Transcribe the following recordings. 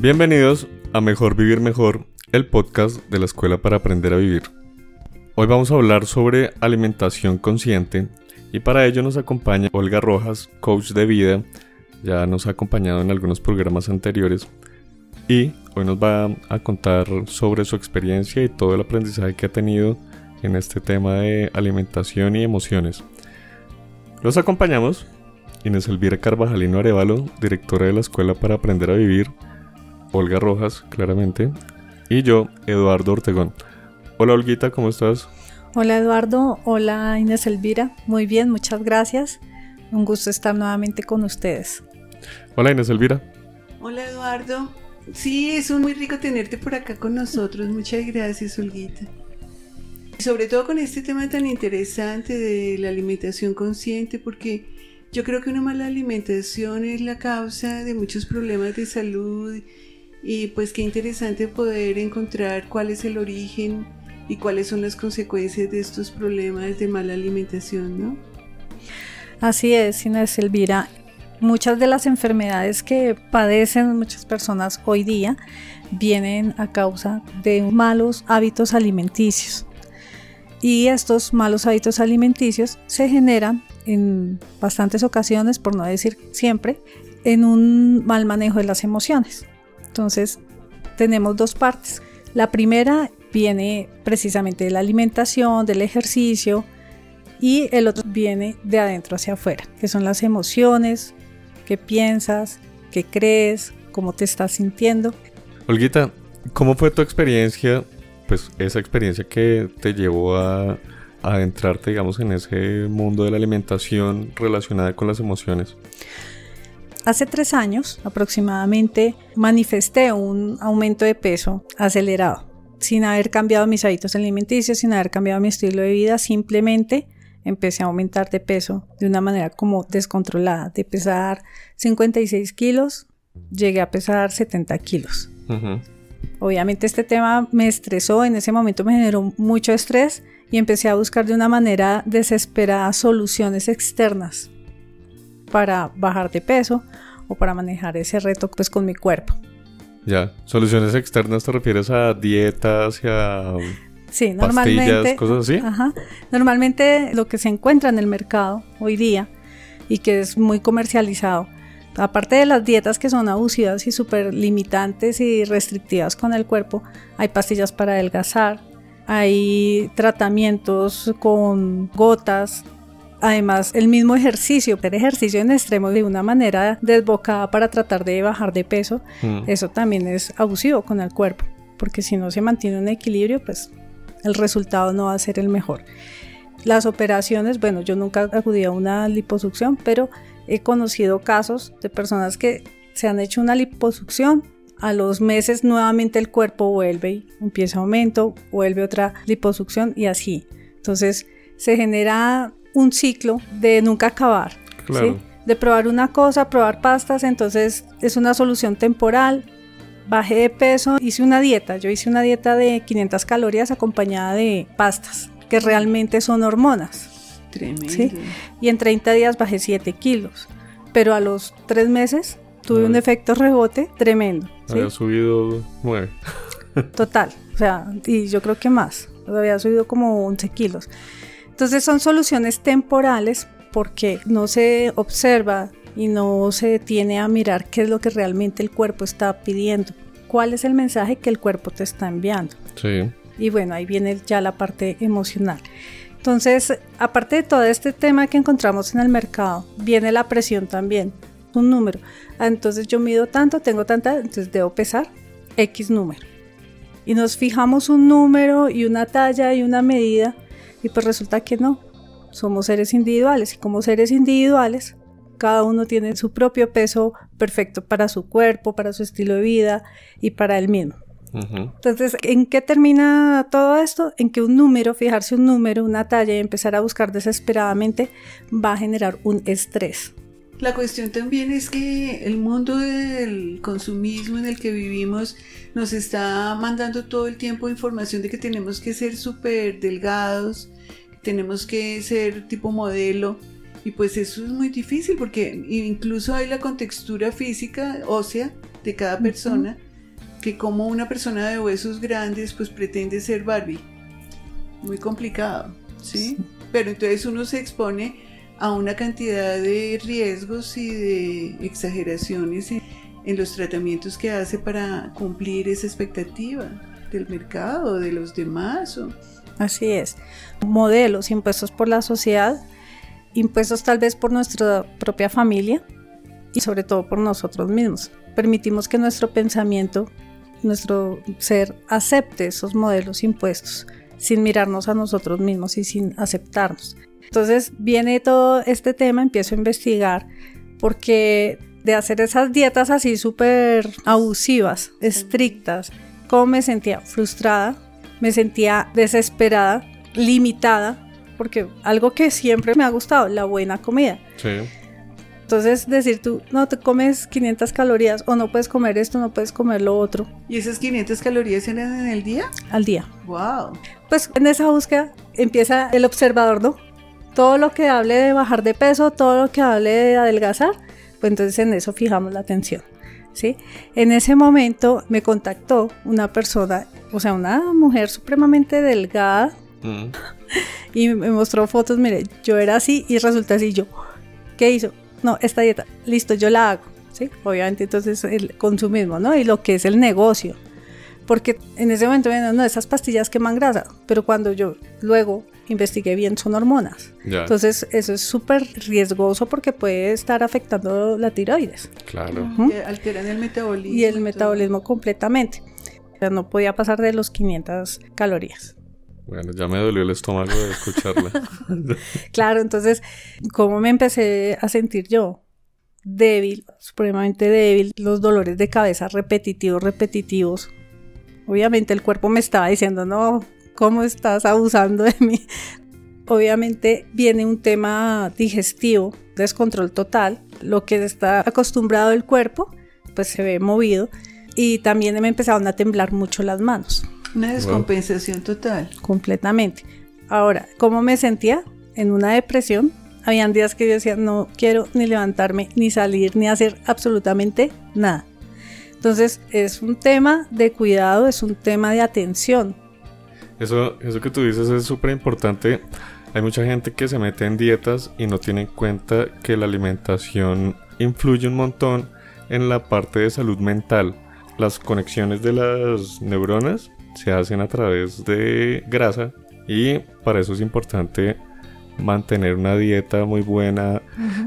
Bienvenidos a Mejor Vivir Mejor, el podcast de la Escuela para Aprender a Vivir. Hoy vamos a hablar sobre alimentación consciente y para ello nos acompaña Olga Rojas, coach de vida, ya nos ha acompañado en algunos programas anteriores y hoy nos va a contar sobre su experiencia y todo el aprendizaje que ha tenido en este tema de alimentación y emociones. Los acompañamos Inés Elvira Carvajalino Arevalo, directora de la Escuela para Aprender a Vivir, Olga Rojas, claramente, y yo, Eduardo Ortegón. Hola Olguita, ¿cómo estás? Hola Eduardo, hola Inés Elvira, muy bien, muchas gracias. Un gusto estar nuevamente con ustedes. Hola Inés Elvira. Hola Eduardo. Sí, es muy rico tenerte por acá con nosotros. Muchas gracias, Olguita. Sobre todo con este tema tan interesante de la alimentación consciente, porque yo creo que una mala alimentación es la causa de muchos problemas de salud y pues qué interesante poder encontrar cuál es el origen y cuáles son las consecuencias de estos problemas de mala alimentación, ¿no? Así es, Inés Elvira. Muchas de las enfermedades que padecen muchas personas hoy día vienen a causa de malos hábitos alimenticios. Y estos malos hábitos alimenticios se generan en bastantes ocasiones, por no decir siempre, en un mal manejo de las emociones. Entonces, tenemos dos partes. La primera viene precisamente de la alimentación, del ejercicio, y el otro viene de adentro hacia afuera, que son las emociones, qué piensas, qué crees, cómo te estás sintiendo. Olguita, ¿cómo fue tu experiencia? Pues esa experiencia que te llevó a, adentrarte, digamos, en ese mundo de la alimentación relacionada con las emociones. Hace tres años aproximadamente manifesté un aumento de peso acelerado, sin haber cambiado mis hábitos alimenticios, sin haber cambiado mi estilo de vida, simplemente empecé a aumentar de peso de una manera como descontrolada, de pesar 56 kilos, llegué a pesar 70 kilos. Obviamente este tema me estresó, en ese momento me generó mucho estrés y empecé a buscar de una manera desesperada soluciones externas para bajar de peso o para manejar ese reto pues con mi cuerpo. Ya, soluciones externas te refieres a dietas y a sí, normalmente, cosas así. Ajá, normalmente lo que se encuentra en el mercado hoy día y que es muy comercializado, aparte de las dietas que son abusivas y súper limitantes y restrictivas con el cuerpo, hay pastillas para adelgazar, hay tratamientos con gotas, Además, el mismo ejercicio, hacer ejercicio en extremo de una manera desbocada para tratar de bajar de peso, mm. eso también es abusivo con el cuerpo, porque si no se mantiene un equilibrio, pues el resultado no va a ser el mejor. Las operaciones, bueno, yo nunca acudí a una liposucción, pero he conocido casos de personas que se han hecho una liposucción, a los meses nuevamente el cuerpo vuelve y empieza aumento, vuelve otra liposucción y así. Entonces se genera un ciclo de nunca acabar. De probar una cosa, probar pastas, entonces es una solución temporal. Bajé de peso, hice una dieta. Yo hice una dieta de 500 calorías acompañada de pastas, que realmente son hormonas. Tremendo. Y en 30 días bajé 7 kilos. Pero a los 3 meses tuve un efecto rebote tremendo. Había subido 9. Total. O sea, y yo creo que más. Había subido como 11 kilos. Entonces son soluciones temporales porque no se observa y no se detiene a mirar qué es lo que realmente el cuerpo está pidiendo, cuál es el mensaje que el cuerpo te está enviando. Sí. Y bueno, ahí viene ya la parte emocional. Entonces, aparte de todo este tema que encontramos en el mercado, viene la presión también, un número. Ah, entonces yo mido tanto, tengo tanta, entonces debo pesar X número. Y nos fijamos un número y una talla y una medida y pues resulta que no, somos seres individuales y como seres individuales, cada uno tiene su propio peso perfecto para su cuerpo, para su estilo de vida y para él mismo. Entonces, ¿en qué termina todo esto? En que un número, fijarse un número, una talla y empezar a buscar desesperadamente va a generar un estrés. La cuestión también es que el mundo del consumismo en el que vivimos nos está mandando todo el tiempo información de que tenemos que ser súper delgados, que tenemos que ser tipo modelo. Y pues eso es muy difícil porque incluso hay la contextura física ósea de cada persona que como una persona de huesos grandes pues pretende ser Barbie. Muy complicado, ¿sí? Pero entonces uno se expone a una cantidad de riesgos y de exageraciones en, los tratamientos que hace para cumplir esa expectativa del mercado, de los demás. Así es. Modelos impuestos por la sociedad, impuestos tal vez por nuestra propia familia y sobre todo por nosotros mismos. Permitimos que nuestro pensamiento nuestro ser acepte esos modelos impuestos sin mirarnos a nosotros mismos y sin aceptarnos. Entonces viene todo este tema, empiezo a investigar porque de hacer esas dietas así súper abusivas, estrictas, como me sentía frustrada, me sentía desesperada, limitada, porque algo que siempre me ha gustado, la buena comida. Sí. Entonces decir tú, no, te comes 500 calorías o no puedes comer esto, no puedes comer lo otro. ¿Y esas 500 calorías eran en el día? Al día. Wow. Pues en esa búsqueda empieza el observador, ¿no? Todo lo que hable de bajar de peso, todo lo que hable de adelgazar, pues entonces en eso fijamos la atención. ¿Sí? En ese momento me contactó una persona, o sea, una mujer supremamente delgada, mm. y me mostró fotos, mire, yo era así y resulta así, yo, ¿qué hizo? no, esta dieta, listo, yo la hago, ¿sí? Obviamente entonces el consumismo, ¿no? Y lo que es el negocio. Porque en ese momento, no, esas pastillas queman grasa, pero cuando yo luego investigué bien son hormonas. Entonces eso es súper riesgoso porque puede estar afectando la tiroides. Claro. Alteran el metabolismo. Y el metabolismo completamente. O sea, no podía pasar de los 500 calorías. Bueno, ya me dolió el estómago de escucharla. claro, entonces, ¿cómo me empecé a sentir yo? Débil, supremamente débil, los dolores de cabeza repetitivos, repetitivos. Obviamente el cuerpo me estaba diciendo, no, ¿cómo estás abusando de mí? Obviamente viene un tema digestivo, descontrol total, lo que está acostumbrado el cuerpo, pues se ve movido y también me empezaron a temblar mucho las manos. Una descompensación total. Completamente. Ahora, ¿cómo me sentía? En una depresión. Habían días que yo decía, no quiero ni levantarme, ni salir, ni hacer absolutamente nada. Entonces, es un tema de cuidado, es un tema de atención. Eso, eso que tú dices es súper importante. Hay mucha gente que se mete en dietas y no tiene en cuenta que la alimentación influye un montón en la parte de salud mental. Las conexiones de las neuronas se hacen a través de grasa y para eso es importante mantener una dieta muy buena.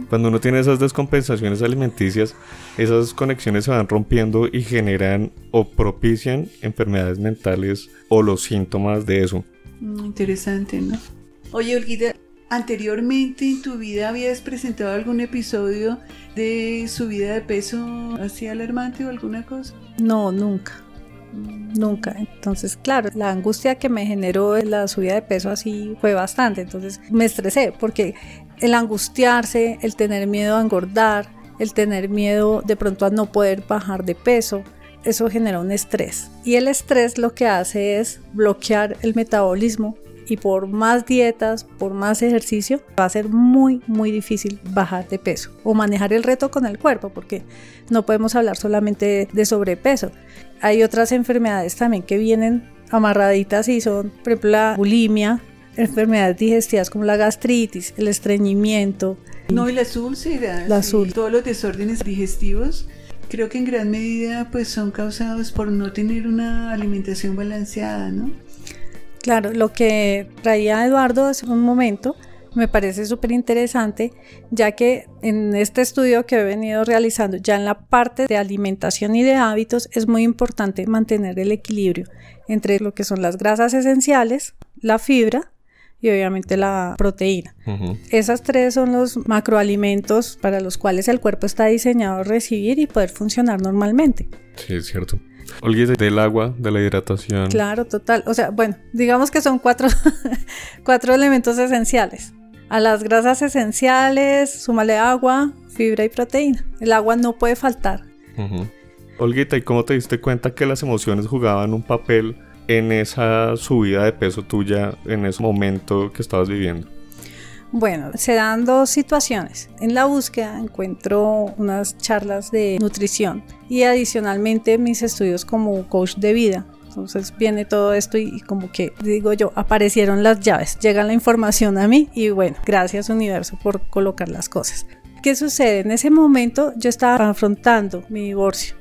Cuando uno tiene esas descompensaciones alimenticias, esas conexiones se van rompiendo y generan o propician enfermedades mentales o los síntomas de eso. Mm, interesante, ¿no? Oye, Olguita, anteriormente en tu vida habías presentado algún episodio de subida de peso así alarmante o alguna cosa? No, nunca. Nunca. Entonces, claro, la angustia que me generó la subida de peso así fue bastante. Entonces me estresé porque el angustiarse, el tener miedo a engordar, el tener miedo de pronto a no poder bajar de peso, eso genera un estrés. Y el estrés lo que hace es bloquear el metabolismo y por más dietas, por más ejercicio, va a ser muy, muy difícil bajar de peso o manejar el reto con el cuerpo, porque no podemos hablar solamente de sobrepeso. Hay otras enfermedades también que vienen amarraditas y son, por ejemplo, la bulimia, enfermedades digestivas como la gastritis, el estreñimiento. No, y las úlceras, las todos los desórdenes digestivos creo que en gran medida pues son causados por no tener una alimentación balanceada, ¿no? Claro, lo que traía Eduardo hace un momento me parece súper interesante, ya que en este estudio que he venido realizando, ya en la parte de alimentación y de hábitos, es muy importante mantener el equilibrio entre lo que son las grasas esenciales, la fibra y obviamente la proteína. Esas tres son los macroalimentos para los cuales el cuerpo está diseñado a recibir y poder funcionar normalmente. Sí, es cierto. Olvídate del agua, de la hidratación. Claro, total. O sea, bueno, digamos que son cuatro, cuatro elementos esenciales. A las grasas esenciales, súmale agua, fibra y proteína. El agua no puede faltar. Olguita, ¿y cómo te diste cuenta que las emociones jugaban un papel en esa subida de peso tuya en ese momento que estabas viviendo? Bueno, se dan dos situaciones. En la búsqueda encuentro unas charlas de nutrición y adicionalmente mis estudios como coach de vida. Entonces viene todo esto y, como que digo yo, aparecieron las llaves, llega la información a mí y bueno, gracias universo por colocar las cosas. ¿Qué sucede? En ese momento yo estaba afrontando mi divorcio.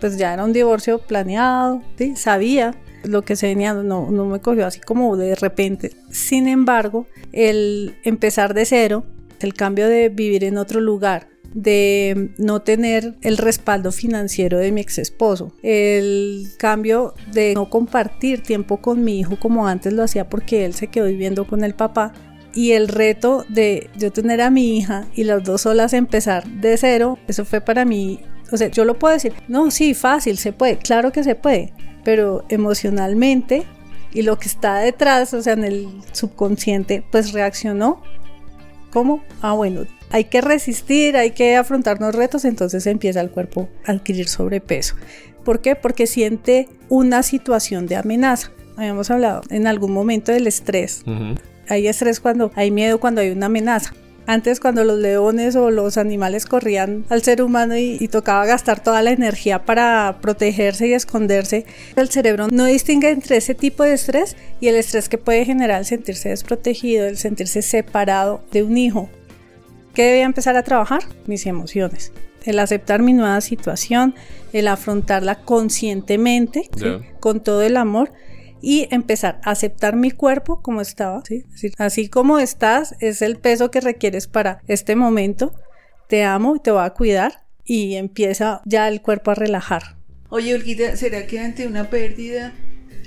Pues ya era un divorcio planeado, sabía lo que se venía, no, no me cogió así como de repente. Sin embargo, el empezar de cero, el cambio de vivir en otro lugar, de no tener el respaldo financiero de mi ex esposo, el cambio de no compartir tiempo con mi hijo como antes lo hacía porque él se quedó viviendo con el papá y el reto de yo tener a mi hija y las dos solas empezar de cero, eso fue para mí, o sea, yo lo puedo decir, no, sí, fácil, se puede, claro que se puede, pero emocionalmente y lo que está detrás, o sea, en el subconsciente, pues reaccionó. ¿Cómo? Ah, bueno, hay que resistir, hay que afrontar los retos, entonces empieza el cuerpo a adquirir sobrepeso. ¿Por qué? Porque siente una situación de amenaza. Habíamos hablado en algún momento del estrés. Hay estrés cuando hay miedo, cuando hay una amenaza. Antes cuando los leones o los animales corrían al ser humano y, tocaba gastar toda la energía para protegerse y esconderse, el cerebro no distingue entre ese tipo de estrés y el estrés que puede generar el sentirse desprotegido, el sentirse separado de un hijo. ¿Qué debía empezar a trabajar? Mis emociones. El aceptar mi nueva situación, el afrontarla conscientemente, con todo el amor y empezar a aceptar mi cuerpo como estaba, ¿sí? así como estás, es el peso que requieres para este momento, te amo y te voy a cuidar y empieza ya el cuerpo a relajar. Oye, Olguita, ¿será que ante una pérdida,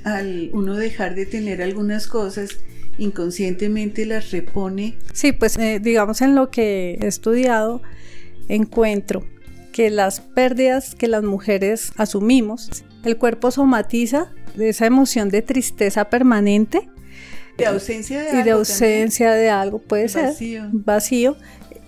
al uno dejar de tener algunas cosas, inconscientemente las repone? Sí, pues eh, digamos en lo que he estudiado, encuentro que las pérdidas que las mujeres asumimos, el cuerpo somatiza de esa emoción de tristeza permanente. De ausencia de y algo. de ausencia de algo puede ser. Vacío,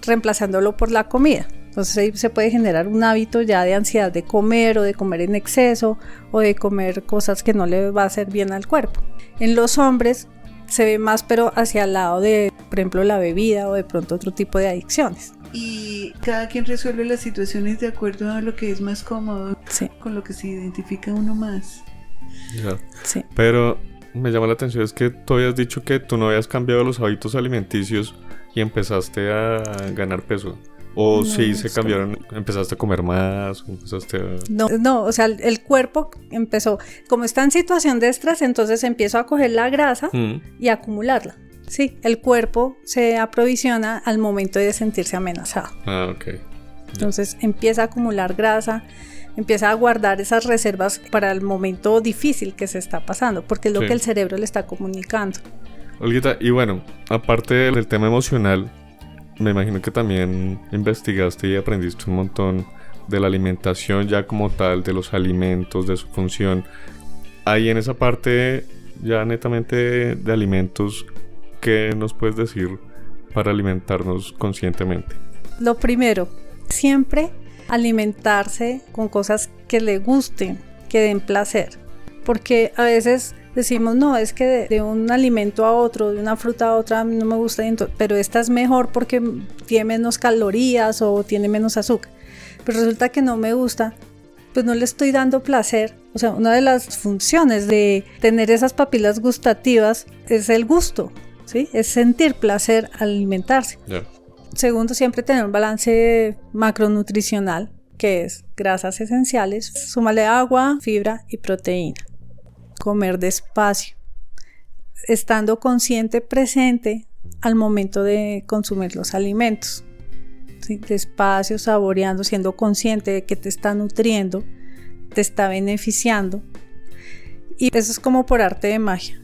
reemplazándolo por la comida. Entonces ahí se puede generar un hábito ya de ansiedad de comer o de comer en exceso o de comer cosas que no le va a hacer bien al cuerpo. En los hombres se ve más pero hacia el lado de, por ejemplo, la bebida o de pronto otro tipo de adicciones. Y cada quien resuelve las situaciones de acuerdo a lo que es más cómodo, con lo que se identifica uno más. Sí. Pero me llama la atención es que tú habías dicho que tú no habías cambiado los hábitos alimenticios y empezaste a ganar peso. O si sí se cambiaron, empezaste a comer más, empezaste a... No, no, o sea, el, cuerpo empezó, como está en situación de estrés, entonces empiezo a coger la grasa mm. y acumularla. Sí, el cuerpo se aprovisiona al momento de sentirse amenazado. Ah, ok. Entonces empieza a acumular grasa, empieza a guardar esas reservas para el momento difícil que se está pasando, porque es lo que el cerebro le está comunicando. Olguita, y bueno, aparte del tema emocional, me imagino que también investigaste y aprendiste un montón de la alimentación ya como tal, de los alimentos, de su función. Ahí en esa parte ya netamente de alimentos, ¿qué nos puedes decir para alimentarnos conscientemente? Lo primero, siempre alimentarse con cosas que le gusten, que den placer. Porque a veces decimos, no, es que de, un alimento a otro, de una fruta a otra, no me gusta, pero esta es mejor porque tiene menos calorías o tiene menos azúcar. Pero resulta que no me gusta, pues no le estoy dando placer. O sea, una de las funciones de tener esas papilas gustativas es el gusto, ¿sí? Es sentir placer al alimentarse. Segundo, siempre tener un balance macronutricional, que es grasas esenciales, súmale agua, fibra y proteína. Comer despacio, estando consciente, presente al momento de consumir los alimentos. Despacio, saboreando, siendo consciente de que te está nutriendo, te está beneficiando. Y eso es como por arte de magia.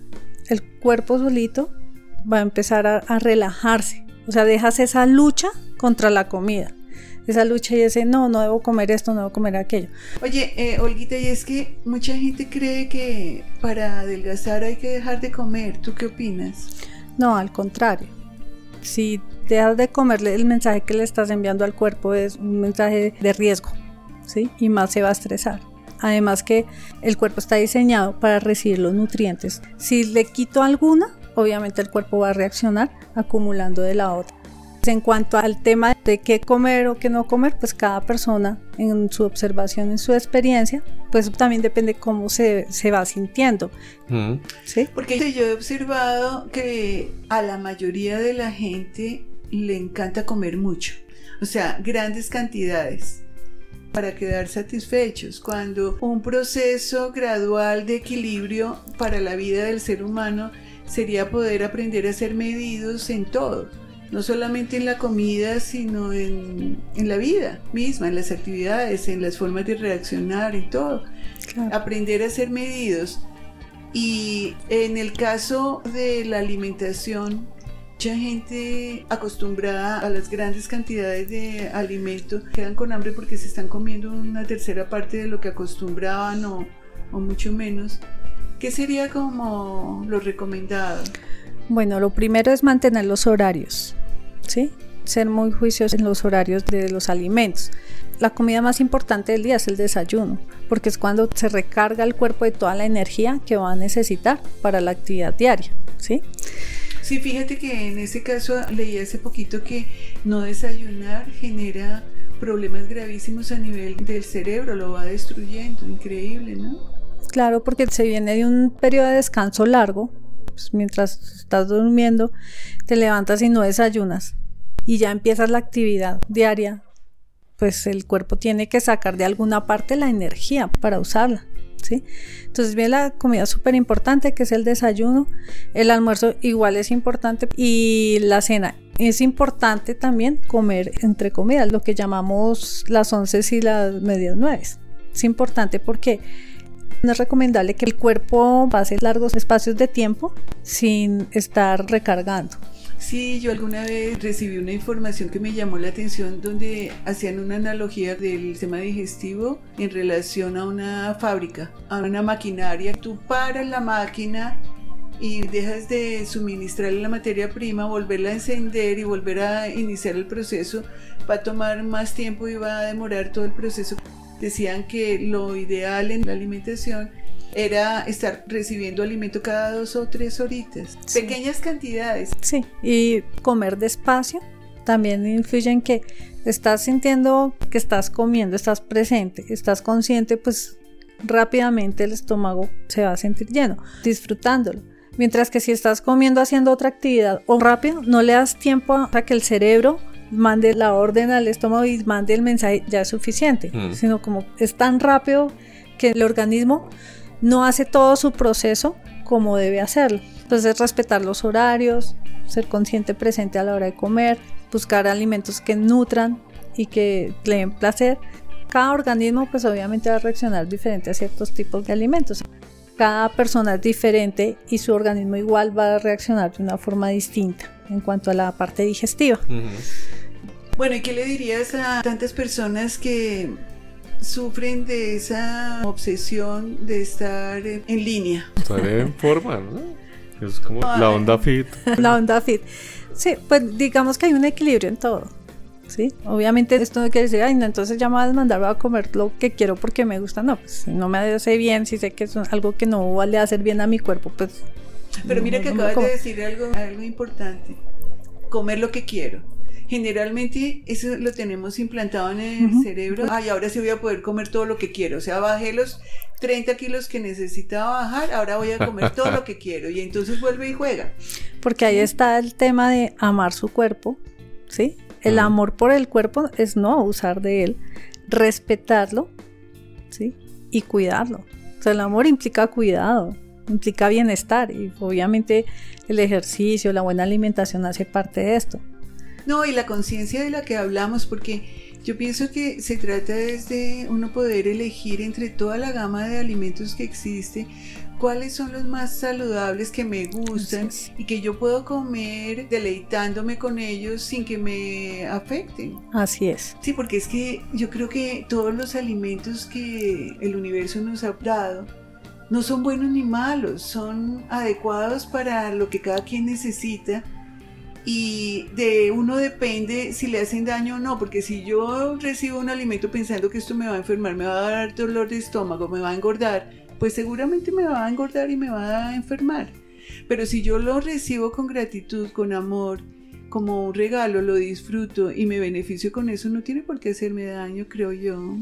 El cuerpo solito va a empezar a relajarse, o sea, dejas esa lucha contra la comida. Esa lucha y ese, no, no debo comer esto, no debo comer aquello. Oye, eh, Olguita, y es que mucha gente cree que para adelgazar hay que dejar de comer. ¿Tú qué opinas? No, al contrario. Si dejas de comerle, el mensaje que le estás enviando al cuerpo es un mensaje de riesgo, ¿sí? Y más se va a estresar. Además que el cuerpo está diseñado para recibir los nutrientes. Si le quito alguna, obviamente el cuerpo va a reaccionar acumulando de la otra. En cuanto al tema de qué comer o qué no comer, pues cada persona en su observación, en su experiencia, pues también depende cómo se, se va sintiendo. ¿Sí? Porque yo he observado que a la mayoría de la gente le encanta comer mucho, o sea, grandes cantidades para quedar satisfechos, cuando un proceso gradual de equilibrio para la vida del ser humano sería poder aprender a ser medidos en todo no solamente en la comida, sino en, la vida misma, en las actividades, en las formas de reaccionar y todo. Aprender a ser medidos. Y en el caso de la alimentación, mucha gente acostumbrada a las grandes cantidades de alimento quedan con hambre porque se están comiendo una tercera parte de lo que acostumbraban o, o mucho menos. ¿Qué sería como lo recomendado? Bueno, lo primero es mantener los horarios. ¿sí? Ser muy juiciosos en los horarios de los alimentos. La comida más importante del día es el desayuno, porque es cuando se recarga el cuerpo de toda la energía que va a necesitar para la actividad diaria, ¿sí? Sí, fíjate que en ese caso leí hace poquito que no desayunar genera problemas gravísimos a nivel del cerebro, lo va destruyendo, increíble, ¿no? Claro, porque se viene de un periodo de descanso largo, pues mientras estás durmiendo, te levantas y no desayunas y ya empiezas la actividad diaria, pues el cuerpo tiene que sacar de alguna parte la energía para usarla. ¿Sí? Entonces viene la comida súper importante que es el desayuno, el almuerzo igual es importante y la cena. Es importante también comer entre comidas, lo que llamamos las once y las medias nueve. Es importante porque no es recomendable que el cuerpo pase largos espacios de tiempo sin estar recargando. Sí, yo alguna vez recibí una información que me llamó la atención donde hacían una analogía del sistema digestivo en relación a una fábrica, a una maquinaria. Tú paras la máquina y dejas de suministrarle la materia prima, volverla a encender y volver a iniciar el proceso, va a tomar más tiempo y va a demorar todo el proceso. Decían que lo ideal en la alimentación era estar recibiendo alimento cada dos o tres horitas, pequeñas cantidades. Sí, y comer despacio también influye en que estás sintiendo que estás comiendo, estás presente, estás consciente, pues rápidamente el estómago se va a sentir lleno, disfrutándolo. Mientras que si estás comiendo haciendo otra actividad o rápido, no le das tiempo a que el cerebro mande la orden al estómago y mande el mensaje, ya es suficiente, mm. sino como es tan rápido que el organismo no hace todo su proceso como debe hacerlo. Entonces respetar los horarios, ser consciente presente a la hora de comer, buscar alimentos que nutran y que le den placer. Cada organismo pues obviamente va a reaccionar diferente a ciertos tipos de alimentos. Cada persona es diferente y su organismo igual va a reaccionar de una forma distinta en cuanto a la parte digestiva. Bueno, ¿y qué le dirías a tantas personas que sufren de esa obsesión de estar en línea. Estar en forma, ¿no? Es como la onda fit. La onda fit. Sí, pues digamos que hay un equilibrio en todo. ¿sí? Obviamente esto no quiere decir, ay, no, entonces ya me voy a mandar a comer lo que quiero porque me gusta. No, pues si no me hace bien, si sé que es algo que no vale hacer bien a mi cuerpo, pues... Pero mira que acabas de decir algo, algo importante. Comer lo que quiero. Generalmente eso lo tenemos implantado en el cerebro. Ay, ahora sí voy a poder comer todo lo que quiero. O sea, bajé los 30 kilos que necesitaba bajar, ahora voy a comer todo lo que quiero. Y entonces vuelve y juega. Porque ahí está el tema de amar su cuerpo, ¿sí? El amor por el cuerpo es no abusar de él, respetarlo, ¿sí? Y cuidarlo. O sea, el amor implica cuidado, implica bienestar y obviamente el ejercicio, la buena alimentación hace parte de esto. No, y la conciencia de la que hablamos, porque yo pienso que se trata de uno poder elegir entre toda la gama de alimentos que existe, cuáles son los más saludables que me gustan y que yo puedo comer deleitándome con ellos sin que me afecten. Así es. Sí, porque es que yo creo que todos los alimentos que el universo nos ha dado no son buenos ni malos, son adecuados para lo que cada quien necesita y de uno depende si le hacen daño o no, porque si yo recibo un alimento pensando que esto me va a enfermar, me va a dar dolor de estómago, me va a engordar, pues seguramente me va a engordar y me va a enfermar. Pero si yo lo recibo con gratitud, con amor, como un regalo, lo disfruto y me beneficio con eso, no tiene por qué hacerme daño, creo yo.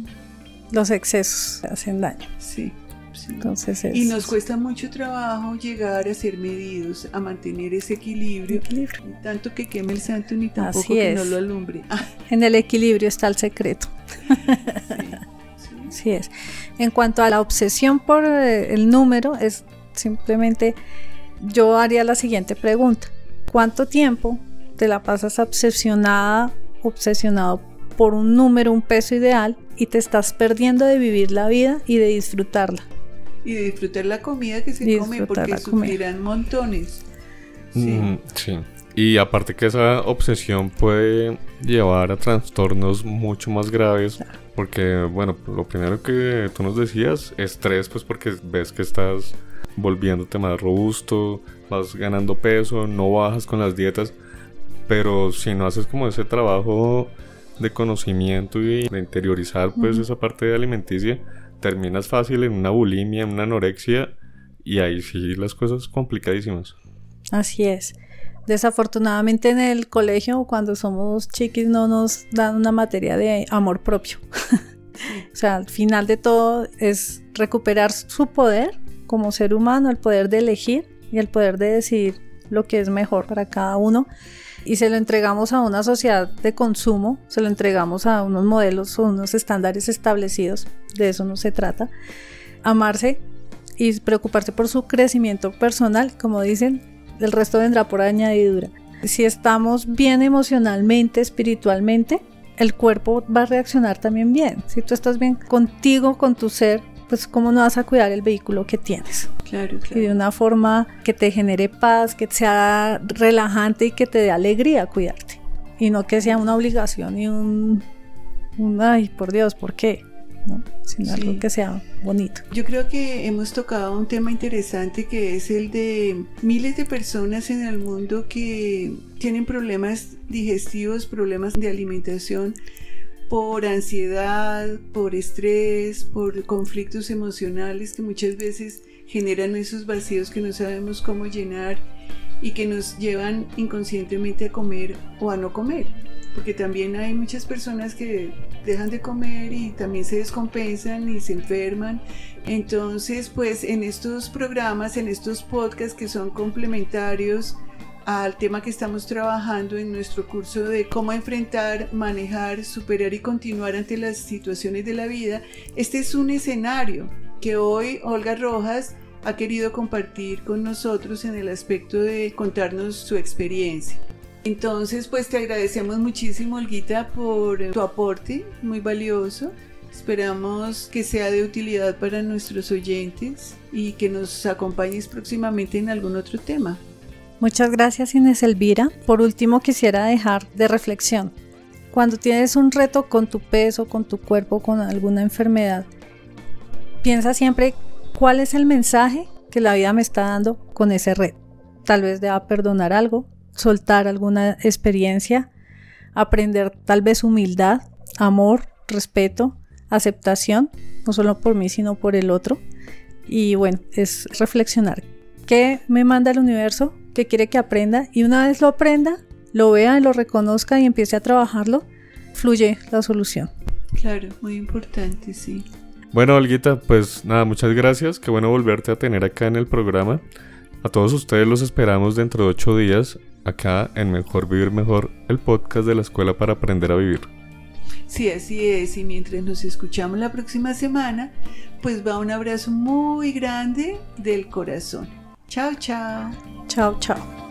Los excesos hacen daño. Sí. Entonces y nos cuesta mucho trabajo llegar a ser medidos, a mantener ese equilibrio. tanto que queme el santo ni tampoco que no lo alumbre. En el equilibrio está el secreto. Así es. En cuanto a la obsesión por eh, el número, es simplemente yo haría la siguiente pregunta. ¿Cuánto tiempo te la pasas obsesionada, obsesionado por un número, un peso ideal y te estás perdiendo de vivir la vida y de disfrutarla? Y disfrutar la comida que se come porque sufrirán montones. Mm, sí. Y aparte que esa obsesión puede llevar a trastornos mucho más graves. Porque, bueno, lo primero que tú nos decías, estrés, pues porque ves que estás volviéndote más robusto, vas ganando peso, no bajas con las dietas. Pero si no haces como ese trabajo de conocimiento y de interiorizar pues esa parte de alimenticia, terminas fácil en una bulimia, en una anorexia y ahí sí las cosas complicadísimas. Así es. Desafortunadamente en el colegio cuando somos chiquis no nos dan una materia de amor propio. o sea, al final de todo es recuperar su poder como ser humano, el poder de elegir y el poder de decidir lo que es mejor para cada uno y se lo entregamos a una sociedad de consumo, se lo entregamos a unos modelos o unos estándares establecidos, de eso no se trata. Amarse y preocuparse por su crecimiento personal, como dicen, el resto vendrá por añadidura. Si estamos bien emocionalmente, espiritualmente, el cuerpo va a reaccionar también bien. Si tú estás bien contigo, con tu ser, pues cómo no vas a cuidar el vehículo que tienes. Claro, claro. Y de una forma que te genere paz, que sea relajante y que te dé alegría cuidarte. Y no que sea una obligación y un, ay, por Dios, ¿por qué? ¿no? sino algo que sea bonito. Yo creo que hemos tocado un tema interesante que es el de miles de personas en el mundo que tienen problemas digestivos, problemas de alimentación por ansiedad, por estrés, por conflictos emocionales que muchas veces generan esos vacíos que no sabemos cómo llenar y que nos llevan inconscientemente a comer o a no comer. Porque también hay muchas personas que dejan de comer y también se descompensan y se enferman. Entonces, pues en estos programas, en estos podcasts que son complementarios, al tema que estamos trabajando en nuestro curso de cómo enfrentar, manejar, superar y continuar ante las situaciones de la vida, este es un escenario que hoy Olga Rojas ha querido compartir con nosotros en el aspecto de contarnos su experiencia. Entonces, pues te agradecemos muchísimo, Olguita, por tu aporte, muy valioso. Esperamos que sea de utilidad para nuestros oyentes y que nos acompañes próximamente en algún otro tema. Muchas gracias Inés Elvira. Por último quisiera dejar de reflexión. Cuando tienes un reto con tu peso, con tu cuerpo, con alguna enfermedad, piensa siempre cuál es el mensaje que la vida me está dando con ese reto. Tal vez deba perdonar algo, soltar alguna experiencia, aprender tal vez humildad, amor, respeto, aceptación, no solo por mí, sino por el otro. Y bueno, es reflexionar. ¿Qué me manda el universo? Que quiere que aprenda y una vez lo aprenda, lo vea, lo reconozca y empiece a trabajarlo, fluye la solución. Claro, muy importante, sí. Bueno, Olguita, pues nada, muchas gracias. Qué bueno volverte a tener acá en el programa. A todos ustedes los esperamos dentro de ocho días acá en Mejor Vivir Mejor, el podcast de la Escuela para Aprender a Vivir. Sí, así es. Y mientras nos escuchamos la próxima semana, pues va un abrazo muy grande del corazón. Ciao, ciao, ciao, ciao.